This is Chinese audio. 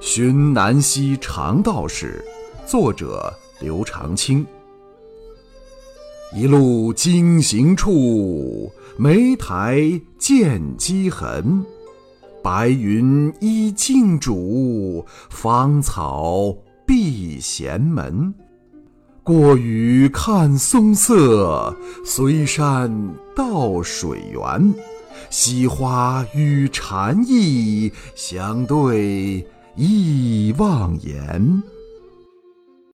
寻南溪常道士，作者刘长卿。一路经行处，莓苔见积痕。白云依镜主，芳草闭闲门。过雨看松色，随山到水源。溪花与禅意，相对忆忘言。